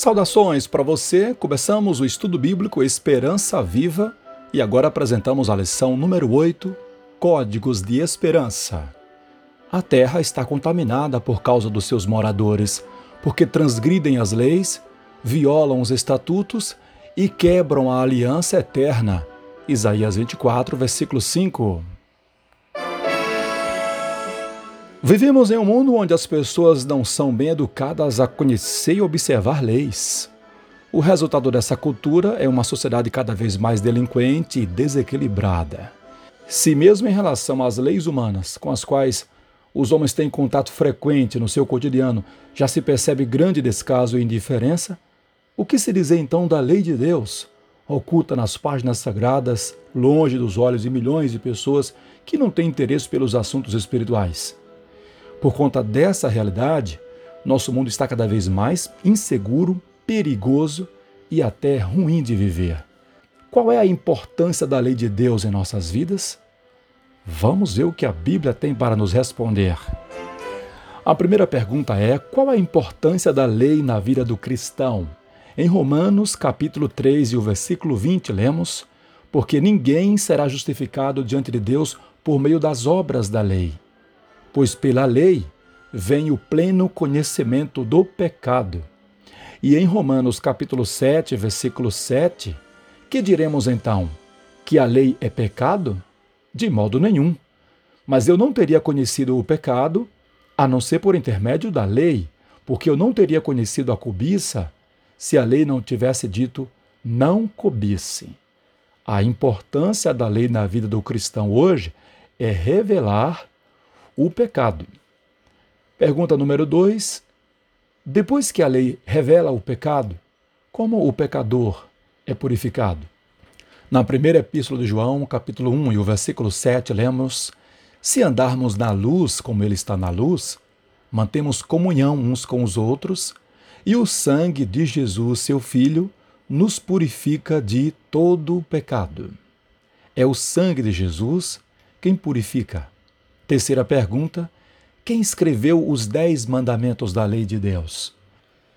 Saudações para você. Começamos o estudo bíblico Esperança Viva e agora apresentamos a lição número 8, Códigos de Esperança. A terra está contaminada por causa dos seus moradores, porque transgridem as leis, violam os estatutos e quebram a aliança eterna. Isaías 24, versículo 5. Vivemos em um mundo onde as pessoas não são bem educadas a conhecer e observar leis. O resultado dessa cultura é uma sociedade cada vez mais delinquente e desequilibrada. Se, mesmo em relação às leis humanas, com as quais os homens têm contato frequente no seu cotidiano, já se percebe grande descaso e indiferença, o que se dizer então da lei de Deus, oculta nas páginas sagradas, longe dos olhos de milhões de pessoas que não têm interesse pelos assuntos espirituais? Por conta dessa realidade, nosso mundo está cada vez mais inseguro, perigoso e até ruim de viver. Qual é a importância da lei de Deus em nossas vidas? Vamos ver o que a Bíblia tem para nos responder. A primeira pergunta é: qual a importância da lei na vida do cristão? Em Romanos, capítulo 3 e o versículo 20, lemos: Porque ninguém será justificado diante de Deus por meio das obras da lei pois pela lei vem o pleno conhecimento do pecado. E em Romanos capítulo 7, versículo 7, que diremos então? Que a lei é pecado? De modo nenhum. Mas eu não teria conhecido o pecado a não ser por intermédio da lei, porque eu não teria conhecido a cobiça se a lei não tivesse dito não cobice. A importância da lei na vida do cristão hoje é revelar o pecado. Pergunta número 2. Depois que a lei revela o pecado, como o pecador é purificado? Na primeira epístola de João, capítulo 1 e o versículo 7, lemos: Se andarmos na luz como ele está na luz, mantemos comunhão uns com os outros, e o sangue de Jesus, seu Filho, nos purifica de todo o pecado. É o sangue de Jesus quem purifica. Terceira pergunta: quem escreveu os dez mandamentos da lei de Deus?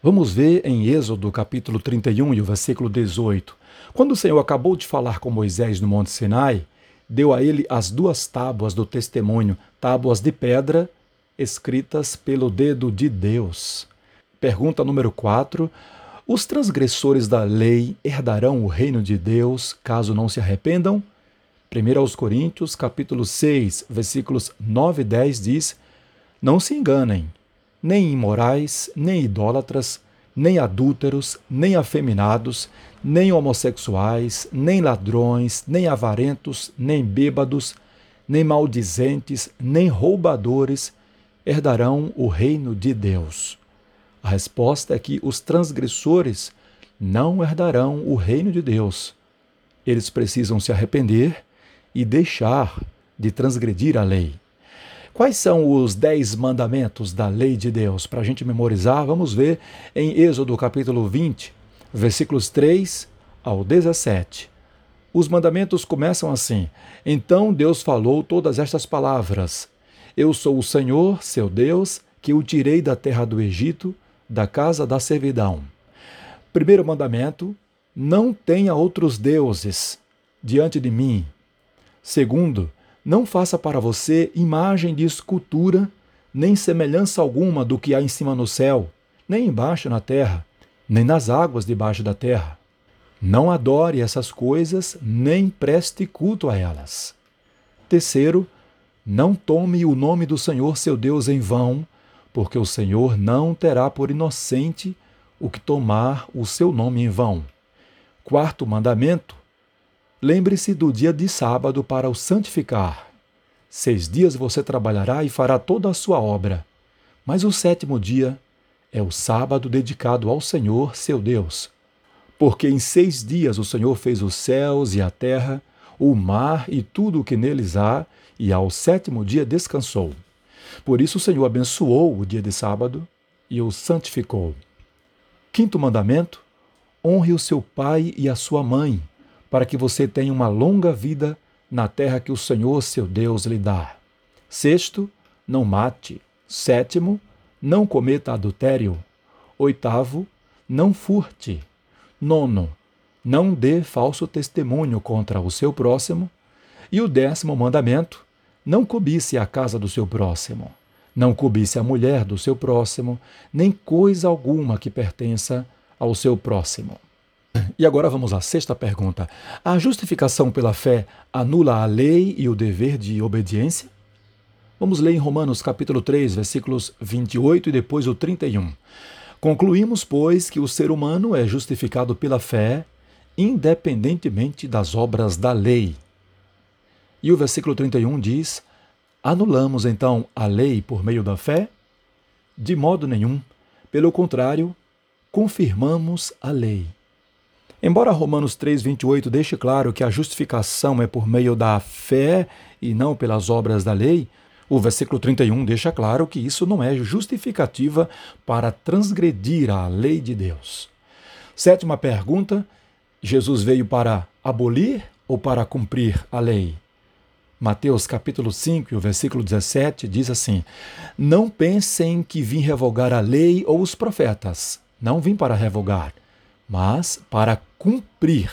Vamos ver em Êxodo capítulo 31 e o versículo 18. Quando o Senhor acabou de falar com Moisés no Monte Sinai, deu a ele as duas tábuas do testemunho, tábuas de pedra, escritas pelo dedo de Deus. Pergunta número 4. Os transgressores da lei herdarão o reino de Deus caso não se arrependam? 1 aos Coríntios, capítulo 6, versículos 9 e 10 diz: Não se enganem, nem imorais, nem idólatras, nem adúlteros, nem afeminados, nem homossexuais, nem ladrões, nem avarentos, nem bêbados, nem maldizentes, nem roubadores herdarão o reino de Deus. A resposta é que os transgressores não herdarão o reino de Deus. Eles precisam se arrepender e deixar de transgredir a lei. Quais são os dez mandamentos da lei de Deus? Para a gente memorizar, vamos ver em Êxodo capítulo 20, versículos 3 ao 17. Os mandamentos começam assim: Então Deus falou todas estas palavras: Eu sou o Senhor, seu Deus, que o tirei da terra do Egito, da casa da servidão. Primeiro mandamento: Não tenha outros deuses diante de mim. Segundo, não faça para você imagem de escultura, nem semelhança alguma do que há em cima no céu, nem embaixo na terra, nem nas águas debaixo da terra. Não adore essas coisas, nem preste culto a elas. Terceiro, não tome o nome do Senhor seu Deus em vão, porque o Senhor não terá por inocente o que tomar o seu nome em vão. Quarto mandamento: Lembre-se do dia de sábado para o santificar. Seis dias você trabalhará e fará toda a sua obra, mas o sétimo dia é o sábado dedicado ao Senhor, seu Deus. Porque em seis dias o Senhor fez os céus e a terra, o mar e tudo o que neles há, e ao sétimo dia descansou. Por isso o Senhor abençoou o dia de sábado e o santificou. Quinto mandamento: honre o seu pai e a sua mãe para que você tenha uma longa vida na terra que o Senhor seu Deus lhe dá. Sexto, não mate. Sétimo, não cometa adultério. Oitavo, não furte. Nono, não dê falso testemunho contra o seu próximo. E o décimo mandamento, não cobice a casa do seu próximo. Não cobice a mulher do seu próximo, nem coisa alguma que pertença ao seu próximo. E agora vamos à sexta pergunta. A justificação pela fé anula a lei e o dever de obediência? Vamos ler em Romanos capítulo 3, versículos 28 e depois o 31. Concluímos, pois, que o ser humano é justificado pela fé, independentemente das obras da lei. E o versículo 31 diz: Anulamos então a lei por meio da fé? De modo nenhum. Pelo contrário, confirmamos a lei. Embora Romanos 3,28 deixe claro que a justificação é por meio da fé e não pelas obras da lei, o versículo 31 deixa claro que isso não é justificativa para transgredir a lei de Deus. Sétima pergunta: Jesus veio para abolir ou para cumprir a lei? Mateus capítulo 5, o versículo 17 diz assim: Não pensem que vim revogar a lei ou os profetas. Não vim para revogar, mas para cumprir.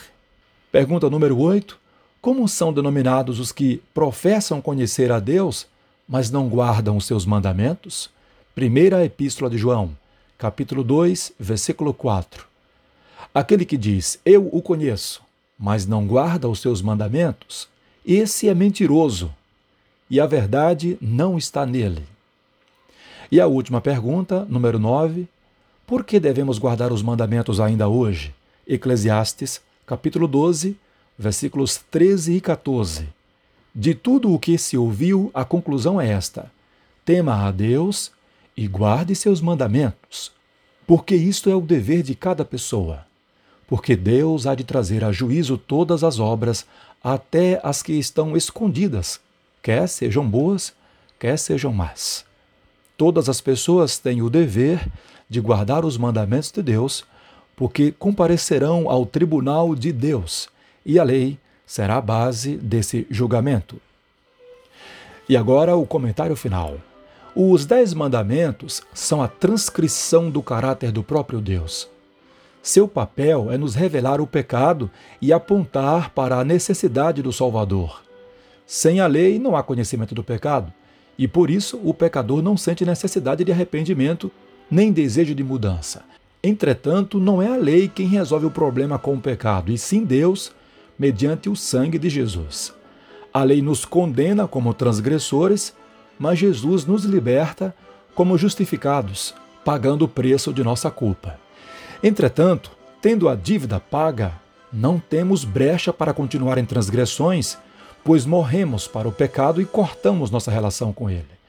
Pergunta número 8. Como são denominados os que professam conhecer a Deus, mas não guardam os seus mandamentos? Primeira Epístola de João, capítulo 2, versículo 4. Aquele que diz, Eu o conheço, mas não guarda os seus mandamentos, esse é mentiroso, e a verdade não está nele. E a última pergunta, número 9. Por que devemos guardar os mandamentos ainda hoje? Eclesiastes, capítulo 12, versículos 13 e 14. De tudo o que se ouviu, a conclusão é esta: tema a Deus e guarde seus mandamentos, porque isto é o dever de cada pessoa. Porque Deus há de trazer a juízo todas as obras, até as que estão escondidas, quer sejam boas, quer sejam más. Todas as pessoas têm o dever de guardar os mandamentos de Deus, porque comparecerão ao tribunal de Deus, e a lei será a base desse julgamento. E agora o comentário final. Os Dez Mandamentos são a transcrição do caráter do próprio Deus. Seu papel é nos revelar o pecado e apontar para a necessidade do Salvador. Sem a lei não há conhecimento do pecado, e por isso o pecador não sente necessidade de arrependimento nem desejo de mudança. Entretanto, não é a lei quem resolve o problema com o pecado, e sim Deus, mediante o sangue de Jesus. A lei nos condena como transgressores, mas Jesus nos liberta como justificados, pagando o preço de nossa culpa. Entretanto, tendo a dívida paga, não temos brecha para continuar em transgressões, pois morremos para o pecado e cortamos nossa relação com ele.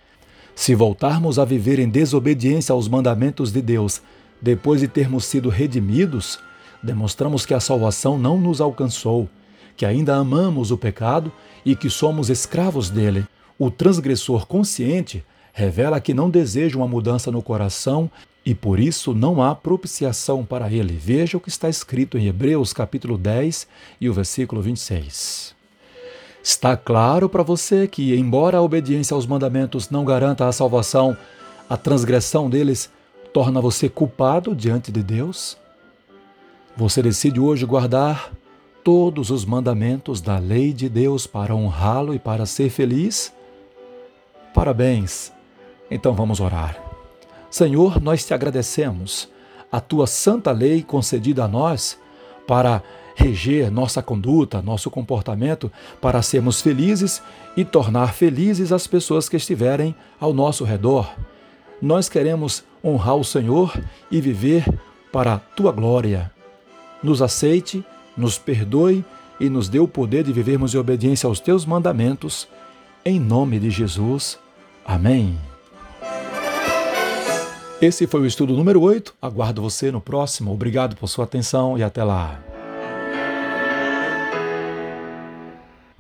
Se voltarmos a viver em desobediência aos mandamentos de Deus depois de termos sido redimidos, demonstramos que a salvação não nos alcançou, que ainda amamos o pecado e que somos escravos dele. O transgressor consciente revela que não deseja uma mudança no coração e por isso não há propiciação para ele. Veja o que está escrito em Hebreus capítulo 10 e o versículo 26. Está claro para você que, embora a obediência aos mandamentos não garanta a salvação, a transgressão deles torna você culpado diante de Deus? Você decide hoje guardar todos os mandamentos da lei de Deus para honrá-lo e para ser feliz? Parabéns! Então vamos orar. Senhor, nós te agradecemos a tua santa lei concedida a nós para reger nossa conduta, nosso comportamento, para sermos felizes e tornar felizes as pessoas que estiverem ao nosso redor. Nós queremos honrar o Senhor e viver para a tua glória. Nos aceite, nos perdoe e nos dê o poder de vivermos em obediência aos teus mandamentos. Em nome de Jesus. Amém. Esse foi o estudo número 8. Aguardo você no próximo. Obrigado por sua atenção e até lá.